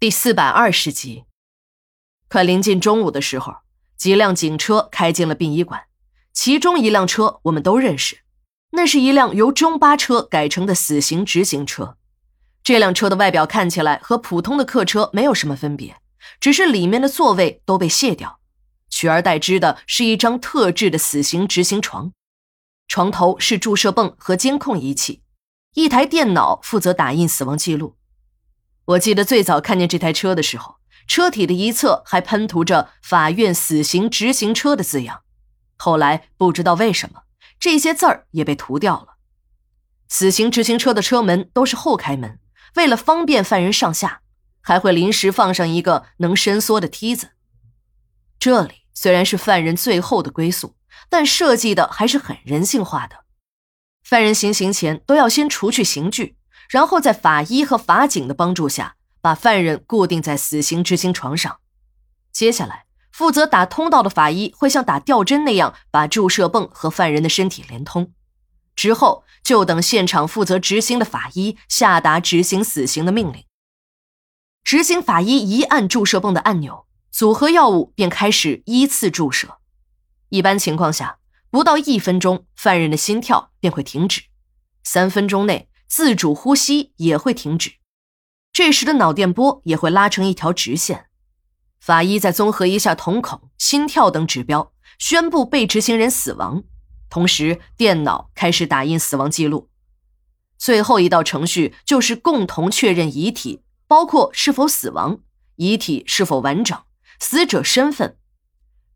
第四百二十集，快临近中午的时候，几辆警车开进了殡仪馆。其中一辆车我们都认识，那是一辆由中巴车改成的死刑执行车。这辆车的外表看起来和普通的客车没有什么分别，只是里面的座位都被卸掉，取而代之的是一张特制的死刑执行床，床头是注射泵和监控仪器，一台电脑负责打印死亡记录。我记得最早看见这台车的时候，车体的一侧还喷涂着“法院死刑执行车”的字样。后来不知道为什么，这些字儿也被涂掉了。死刑执行车的车门都是后开门，为了方便犯人上下，还会临时放上一个能伸缩的梯子。这里虽然是犯人最后的归宿，但设计的还是很人性化的。犯人行刑前都要先除去刑具。然后在法医和法警的帮助下，把犯人固定在死刑执行床上。接下来，负责打通道的法医会像打吊针那样把注射泵和犯人的身体连通。之后，就等现场负责执行的法医下达执行死刑的命令。执行法医一按注射泵的按钮，组合药物便开始依次注射。一般情况下，不到一分钟，犯人的心跳便会停止。三分钟内。自主呼吸也会停止，这时的脑电波也会拉成一条直线。法医再综合一下瞳孔、心跳等指标，宣布被执行人死亡。同时，电脑开始打印死亡记录。最后一道程序就是共同确认遗体，包括是否死亡、遗体是否完整、死者身份。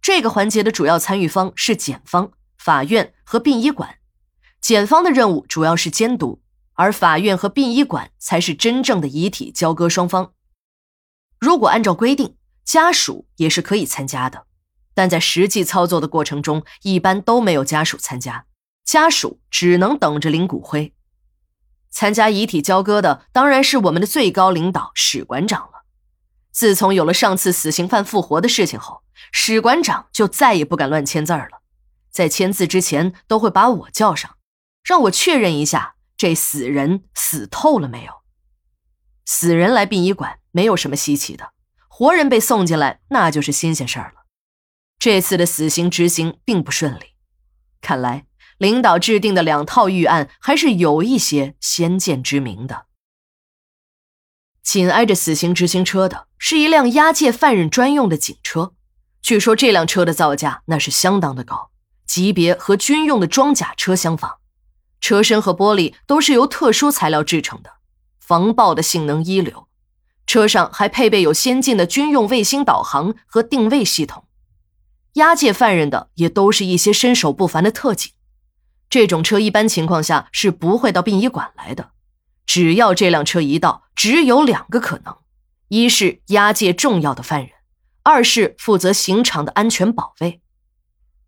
这个环节的主要参与方是检方、法院和殡仪馆。检方的任务主要是监督。而法院和殡仪馆才是真正的遗体交割双方。如果按照规定，家属也是可以参加的，但在实际操作的过程中，一般都没有家属参加，家属只能等着领骨灰。参加遗体交割的当然是我们的最高领导史馆长了。自从有了上次死刑犯复活的事情后，史馆长就再也不敢乱签字了，在签字之前都会把我叫上，让我确认一下。这死人死透了没有？死人来殡仪馆没有什么稀奇的，活人被送进来那就是新鲜事儿了。这次的死刑执行并不顺利，看来领导制定的两套预案还是有一些先见之明的。紧挨着死刑执行车的是一辆押解犯人专用的警车，据说这辆车的造价那是相当的高，级别和军用的装甲车相仿。车身和玻璃都是由特殊材料制成的，防爆的性能一流。车上还配备有先进的军用卫星导航和定位系统。押解犯人的也都是一些身手不凡的特警。这种车一般情况下是不会到殡仪馆来的。只要这辆车一到，只有两个可能：一是押解重要的犯人，二是负责刑场的安全保卫。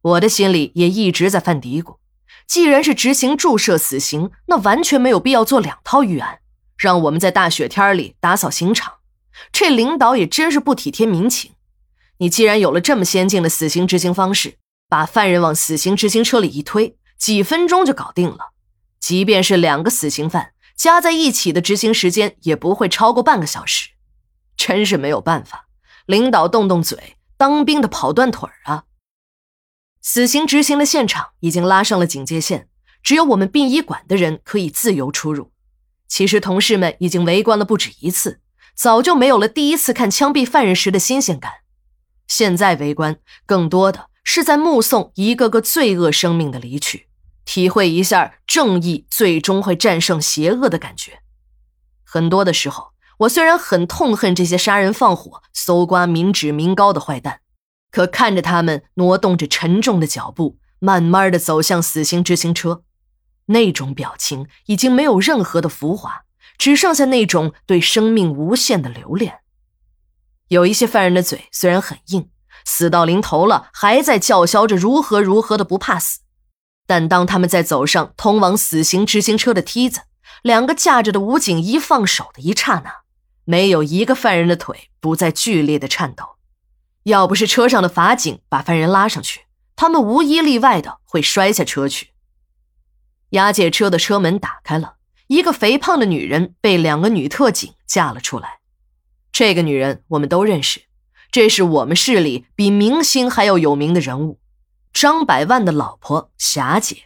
我的心里也一直在犯嘀咕。既然是执行注射死刑，那完全没有必要做两套预案，让我们在大雪天里打扫刑场。这领导也真是不体贴民情。你既然有了这么先进的死刑执行方式，把犯人往死刑执行车里一推，几分钟就搞定了。即便是两个死刑犯加在一起的执行时间，也不会超过半个小时。真是没有办法，领导动动嘴，当兵的跑断腿啊！死刑执行的现场已经拉上了警戒线，只有我们殡仪馆的人可以自由出入。其实同事们已经围观了不止一次，早就没有了第一次看枪毙犯人时的新鲜感。现在围观更多的是在目送一个个罪恶生命的离去，体会一下正义最终会战胜邪恶的感觉。很多的时候，我虽然很痛恨这些杀人放火、搜刮民脂民膏的坏蛋。可看着他们挪动着沉重的脚步，慢慢的走向死刑执行车，那种表情已经没有任何的浮华，只剩下那种对生命无限的留恋。有一些犯人的嘴虽然很硬，死到临头了还在叫嚣着如何如何的不怕死，但当他们在走上通往死刑执行车的梯子，两个架着的武警一放手的一刹那，没有一个犯人的腿不再剧烈的颤抖。要不是车上的法警把犯人拉上去，他们无一例外的会摔下车去。押解车的车门打开了，一个肥胖的女人被两个女特警架了出来。这个女人我们都认识，这是我们市里比明星还要有名的人物——张百万的老婆霞姐。